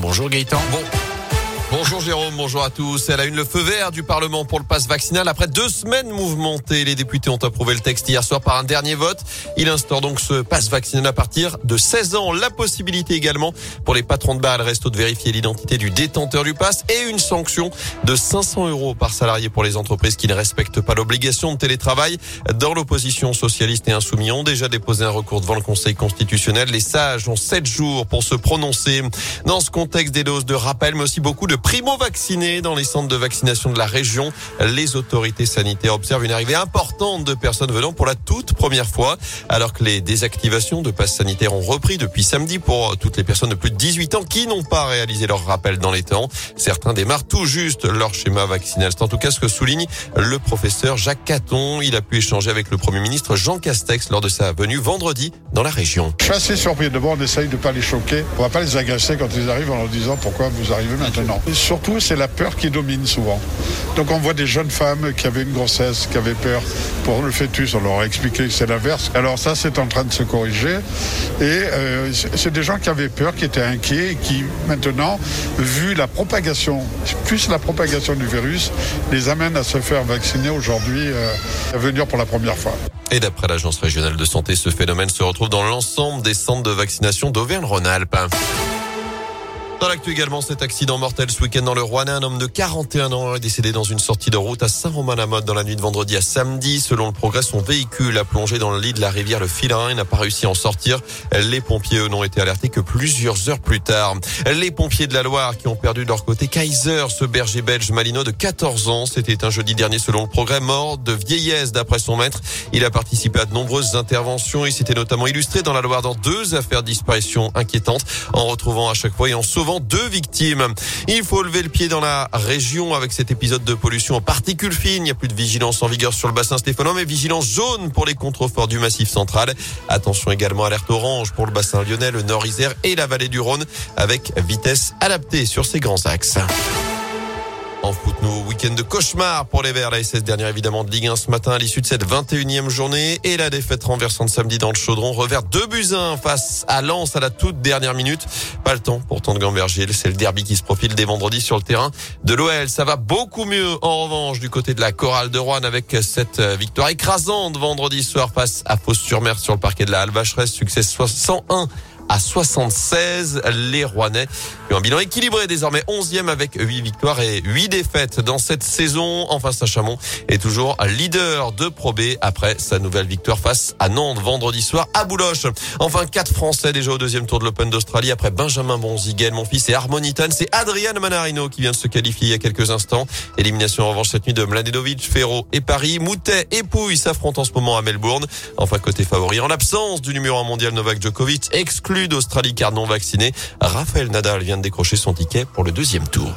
Bonjour Gaëtan. Bon. Bonjour Jérôme, bonjour à tous. Elle a une le feu vert du Parlement pour le passe vaccinal. Après deux semaines mouvementées, les députés ont approuvé le texte hier soir par un dernier vote. Il instaure donc ce passe vaccinal à partir de 16 ans. La possibilité également pour les patrons de bar et de de vérifier l'identité du détenteur du passe et une sanction de 500 euros par salarié pour les entreprises qui ne respectent pas l'obligation de télétravail. Dans l'opposition socialiste et insoumis ont déjà déposé un recours devant le Conseil constitutionnel. Les sages ont sept jours pour se prononcer. Dans ce contexte des doses de rappel, mais aussi beaucoup de primo-vaccinés dans les centres de vaccination de la région. Les autorités sanitaires observent une arrivée importante de personnes venant pour la toute première fois, alors que les désactivations de passes sanitaires ont repris depuis samedi pour toutes les personnes de plus de 18 ans qui n'ont pas réalisé leur rappel dans les temps. Certains démarrent tout juste leur schéma vaccinal. C'est en tout cas ce que souligne le professeur Jacques Caton. Il a pu échanger avec le Premier ministre Jean Castex lors de sa venue vendredi dans la région. Je suis assez surpris. D'abord, on essaye de pas les choquer. On va pas les agacer quand ils arrivent en leur disant pourquoi vous arrivez maintenant. Et surtout, c'est la peur qui domine souvent. Donc on voit des jeunes femmes qui avaient une grossesse, qui avaient peur pour le fœtus. On leur a expliqué que c'est l'inverse. Alors ça, c'est en train de se corriger. Et euh, c'est des gens qui avaient peur, qui étaient inquiets, et qui maintenant, vu la propagation, plus la propagation du virus, les amènent à se faire vacciner aujourd'hui, euh, à venir pour la première fois. Et d'après l'Agence régionale de santé, ce phénomène se retrouve dans l'ensemble des centres de vaccination d'Auvergne-Rhône-Alpes. Dans l'actu également, cet accident mortel ce week-end dans le Rouennais, un homme de 41 ans est décédé dans une sortie de route à Saint-Romain-la-Motte dans la nuit de vendredi à samedi. Selon le progrès, son véhicule a plongé dans le lit de la rivière le Filerin et n'a pas réussi à en sortir. Les pompiers, eux, n'ont été alertés que plusieurs heures plus tard. Les pompiers de la Loire qui ont perdu de leur côté Kaiser, ce berger belge malino de 14 ans. C'était un jeudi dernier selon le progrès, mort de vieillesse d'après son maître. Il a participé à de nombreuses interventions. Il s'était notamment illustré dans la Loire dans deux affaires de disparition inquiétantes en retrouvant à chaque fois et en sauvant deux victimes. Il faut lever le pied dans la région avec cet épisode de pollution en particules fines. Il n'y a plus de vigilance en vigueur sur le bassin stéphanois, mais vigilance jaune pour les contreforts du massif central. Attention également alerte orange pour le bassin lyonnais, le nord-isère et la vallée du Rhône avec vitesse adaptée sur ces grands axes. En foot, nous, week-end de cauchemar pour les Verts. La SS dernière évidemment de Ligue 1 ce matin à l'issue de cette 21e journée et la défaite renversante samedi dans le chaudron revers 2 buts 1 face à Lens à la toute dernière minute. Pas le temps pourtant de Gamberger. C'est le derby qui se profile dès vendredi sur le terrain de l'OL. Ça va beaucoup mieux en revanche du côté de la chorale de Rouen avec cette victoire écrasante vendredi soir face à Fos-sur-Mer sur le parquet de la Alvacheresse. Succès 101 à 76. Les Rouennais ont un bilan équilibré désormais 11e avec 8 victoires et 8 défaites dans cette saison. Enfin, Saint-Chamond est toujours leader de Pro B après sa nouvelle victoire face à Nantes vendredi soir à Bouloche. Enfin, quatre Français déjà au deuxième tour de l'Open d'Australie après Benjamin Bonzigel, mon fils et Harmonitan. C'est Adrian Manarino qui vient de se qualifier il y a quelques instants. Élimination en revanche cette nuit de Mladenovic, Ferro et Paris. Moutet et Pouille s'affrontent en ce moment à Melbourne. Enfin, côté favori, en l'absence du numéro 1 mondial Novak Djokovic, exclu d'Australie car non vacciné, Raphaël Nadal vient de décrocher son ticket pour le deuxième tour.